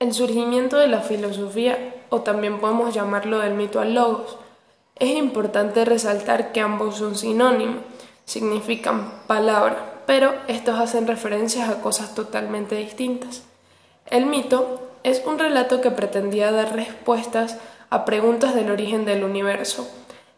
El surgimiento de la filosofía, o también podemos llamarlo del mito al logos, es importante resaltar que ambos son sinónimos, significan palabra, pero estos hacen referencias a cosas totalmente distintas. El mito es un relato que pretendía dar respuestas a preguntas del origen del universo.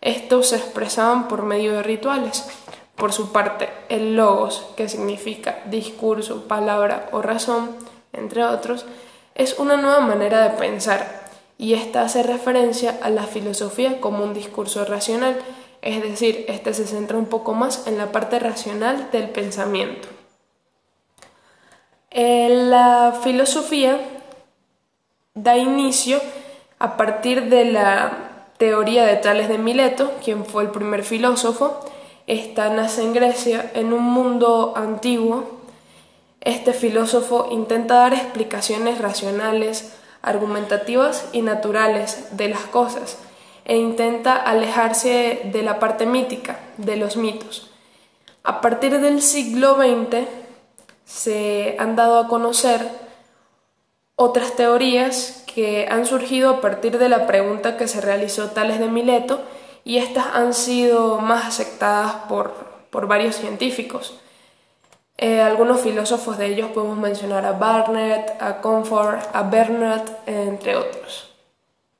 Estos se expresaban por medio de rituales. Por su parte, el logos, que significa discurso, palabra o razón, entre otros, es una nueva manera de pensar y esta hace referencia a la filosofía como un discurso racional, es decir, este se centra un poco más en la parte racional del pensamiento. La filosofía da inicio a partir de la teoría de Tales de Mileto, quien fue el primer filósofo. Esta nace en Grecia, en un mundo antiguo, este filósofo intenta dar explicaciones racionales, argumentativas y naturales de las cosas e intenta alejarse de la parte mítica, de los mitos. A partir del siglo XX se han dado a conocer otras teorías que han surgido a partir de la pregunta que se realizó Tales de Mileto y estas han sido más aceptadas por, por varios científicos. Eh, algunos filósofos de ellos podemos mencionar a Barnett, a Comfort, a Bernard, entre otros.